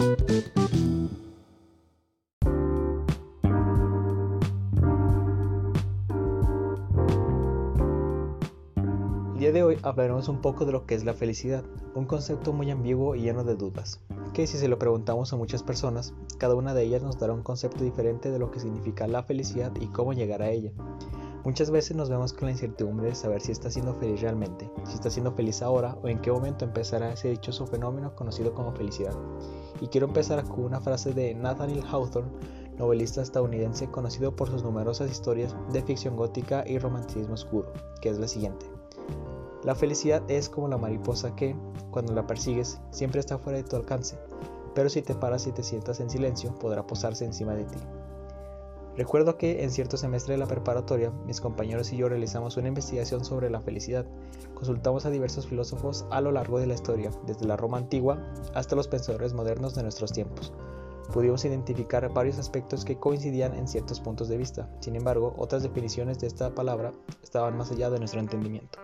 El día de hoy hablaremos un poco de lo que es la felicidad, un concepto muy ambiguo y lleno de dudas, que si se lo preguntamos a muchas personas, cada una de ellas nos dará un concepto diferente de lo que significa la felicidad y cómo llegar a ella. Muchas veces nos vemos con la incertidumbre de saber si está siendo feliz realmente, si está siendo feliz ahora o en qué momento empezará ese dichoso fenómeno conocido como felicidad. Y quiero empezar con una frase de Nathaniel Hawthorne, novelista estadounidense conocido por sus numerosas historias de ficción gótica y romanticismo oscuro, que es la siguiente. La felicidad es como la mariposa que, cuando la persigues, siempre está fuera de tu alcance, pero si te paras y te sientas en silencio, podrá posarse encima de ti. Recuerdo que en cierto semestre de la preparatoria, mis compañeros y yo realizamos una investigación sobre la felicidad. Consultamos a diversos filósofos a lo largo de la historia, desde la Roma antigua hasta los pensadores modernos de nuestros tiempos. Pudimos identificar varios aspectos que coincidían en ciertos puntos de vista, sin embargo, otras definiciones de esta palabra estaban más allá de nuestro entendimiento.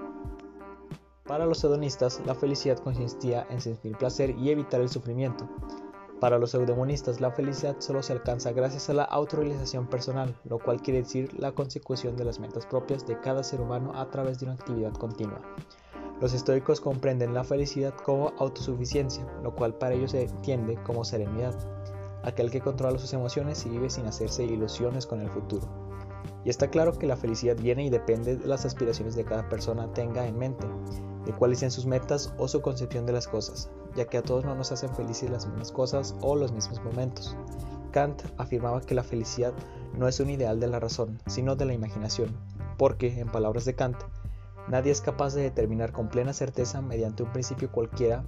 Para los hedonistas, la felicidad consistía en sentir placer y evitar el sufrimiento. Para los eudemonistas, la felicidad solo se alcanza gracias a la autorrealización personal, lo cual quiere decir la consecución de las metas propias de cada ser humano a través de una actividad continua. Los estoicos comprenden la felicidad como autosuficiencia, lo cual para ellos se entiende como serenidad, aquel que controla sus emociones y vive sin hacerse ilusiones con el futuro. Y está claro que la felicidad viene y depende de las aspiraciones de cada persona tenga en mente, de cuáles sean sus metas o su concepción de las cosas, ya que a todos no nos hacen felices las mismas cosas o los mismos momentos. Kant afirmaba que la felicidad no es un ideal de la razón, sino de la imaginación, porque, en palabras de Kant, nadie es capaz de determinar con plena certeza mediante un principio cualquiera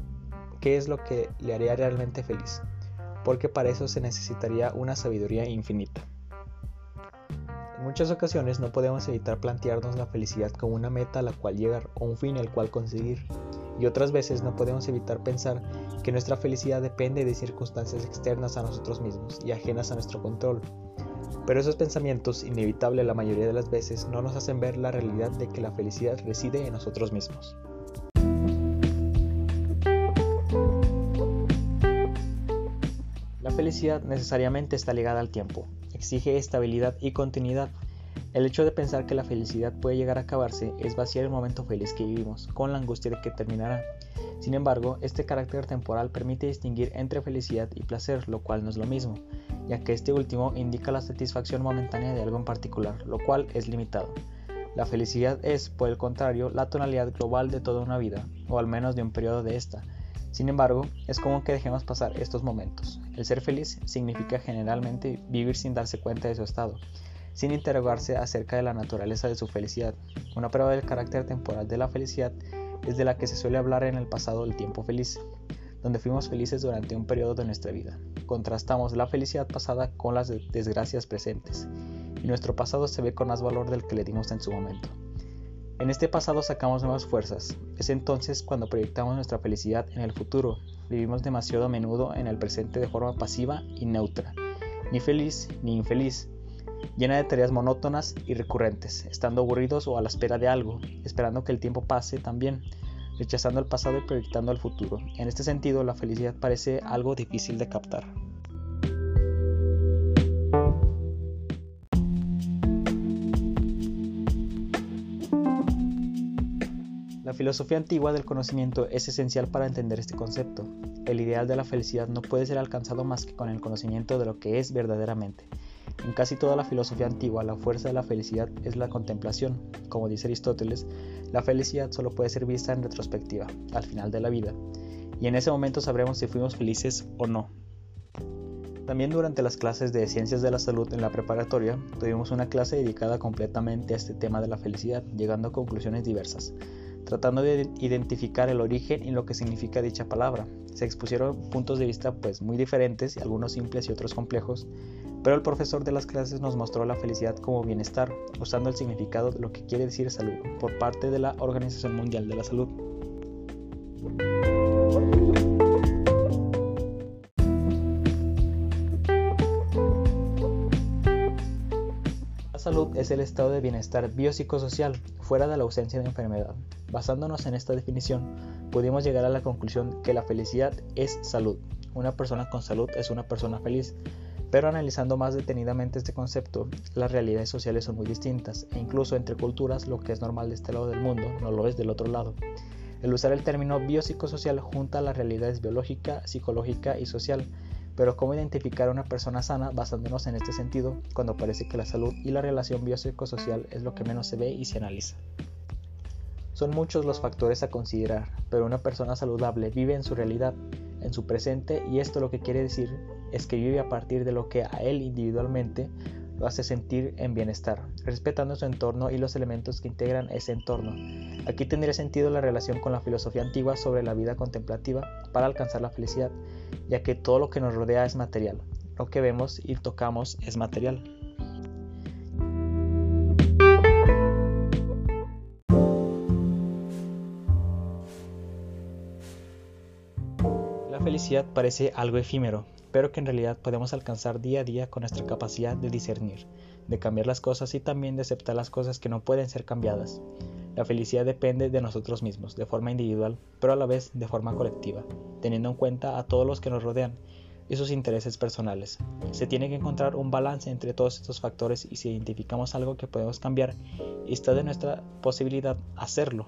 qué es lo que le haría realmente feliz, porque para eso se necesitaría una sabiduría infinita. En muchas ocasiones no podemos evitar plantearnos la felicidad como una meta a la cual llegar o un fin al cual conseguir, y otras veces no podemos evitar pensar que nuestra felicidad depende de circunstancias externas a nosotros mismos y ajenas a nuestro control. Pero esos pensamientos, inevitable la mayoría de las veces, no nos hacen ver la realidad de que la felicidad reside en nosotros mismos. La felicidad necesariamente está ligada al tiempo, exige estabilidad y continuidad. El hecho de pensar que la felicidad puede llegar a acabarse es vaciar el momento feliz que vivimos, con la angustia de que terminará. Sin embargo, este carácter temporal permite distinguir entre felicidad y placer, lo cual no es lo mismo, ya que este último indica la satisfacción momentánea de algo en particular, lo cual es limitado. La felicidad es, por el contrario, la tonalidad global de toda una vida, o al menos de un periodo de esta, sin embargo, es común que dejemos pasar estos momentos. El ser feliz significa generalmente vivir sin darse cuenta de su estado, sin interrogarse acerca de la naturaleza de su felicidad. Una prueba del carácter temporal de la felicidad es de la que se suele hablar en el pasado del tiempo feliz, donde fuimos felices durante un periodo de nuestra vida. Contrastamos la felicidad pasada con las desgracias presentes, y nuestro pasado se ve con más valor del que le dimos en su momento. En este pasado sacamos nuevas fuerzas. Es entonces cuando proyectamos nuestra felicidad en el futuro. Vivimos demasiado a menudo en el presente de forma pasiva y neutra, ni feliz ni infeliz, llena de tareas monótonas y recurrentes, estando aburridos o a la espera de algo, esperando que el tiempo pase también, rechazando el pasado y proyectando el futuro. En este sentido, la felicidad parece algo difícil de captar. La filosofía antigua del conocimiento es esencial para entender este concepto. El ideal de la felicidad no puede ser alcanzado más que con el conocimiento de lo que es verdaderamente. En casi toda la filosofía antigua, la fuerza de la felicidad es la contemplación. Como dice Aristóteles, la felicidad solo puede ser vista en retrospectiva, al final de la vida, y en ese momento sabremos si fuimos felices o no. También durante las clases de Ciencias de la Salud en la preparatoria, tuvimos una clase dedicada completamente a este tema de la felicidad, llegando a conclusiones diversas tratando de identificar el origen y lo que significa dicha palabra. Se expusieron puntos de vista pues muy diferentes, algunos simples y otros complejos, pero el profesor de las clases nos mostró la felicidad como bienestar, usando el significado de lo que quiere decir salud por parte de la Organización Mundial de la Salud. Salud es el estado de bienestar biopsicosocial fuera de la ausencia de enfermedad. Basándonos en esta definición, pudimos llegar a la conclusión que la felicidad es salud, una persona con salud es una persona feliz, pero analizando más detenidamente este concepto, las realidades sociales son muy distintas e incluso entre culturas lo que es normal de este lado del mundo no lo es del otro lado. El usar el término biopsicosocial junta las realidades biológica, psicológica y social, pero cómo identificar a una persona sana basándonos en este sentido cuando parece que la salud y la relación biopsicosocial es lo que menos se ve y se analiza. Son muchos los factores a considerar, pero una persona saludable vive en su realidad, en su presente y esto lo que quiere decir es que vive a partir de lo que a él individualmente lo hace sentir en bienestar, respetando su entorno y los elementos que integran ese entorno. Aquí tendría sentido la relación con la filosofía antigua sobre la vida contemplativa para alcanzar la felicidad, ya que todo lo que nos rodea es material, lo que vemos y tocamos es material. La felicidad parece algo efímero, pero que en realidad podemos alcanzar día a día con nuestra capacidad de discernir, de cambiar las cosas y también de aceptar las cosas que no pueden ser cambiadas. La felicidad depende de nosotros mismos, de forma individual, pero a la vez de forma colectiva, teniendo en cuenta a todos los que nos rodean y sus intereses personales. Se tiene que encontrar un balance entre todos estos factores y si identificamos algo que podemos cambiar está de nuestra posibilidad hacerlo,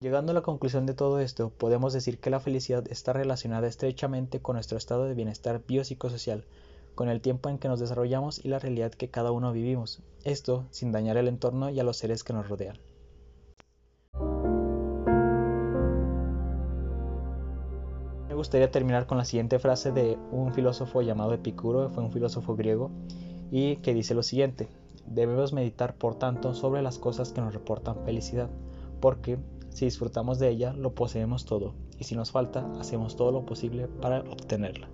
Llegando a la conclusión de todo esto, podemos decir que la felicidad está relacionada estrechamente con nuestro estado de bienestar biopsicosocial, con el tiempo en que nos desarrollamos y la realidad que cada uno vivimos, esto sin dañar el entorno y a los seres que nos rodean. Me gustaría terminar con la siguiente frase de un filósofo llamado Epicuro, fue un filósofo griego, y que dice lo siguiente, debemos meditar por tanto sobre las cosas que nos reportan felicidad, porque si disfrutamos de ella, lo poseemos todo, y si nos falta, hacemos todo lo posible para obtenerla.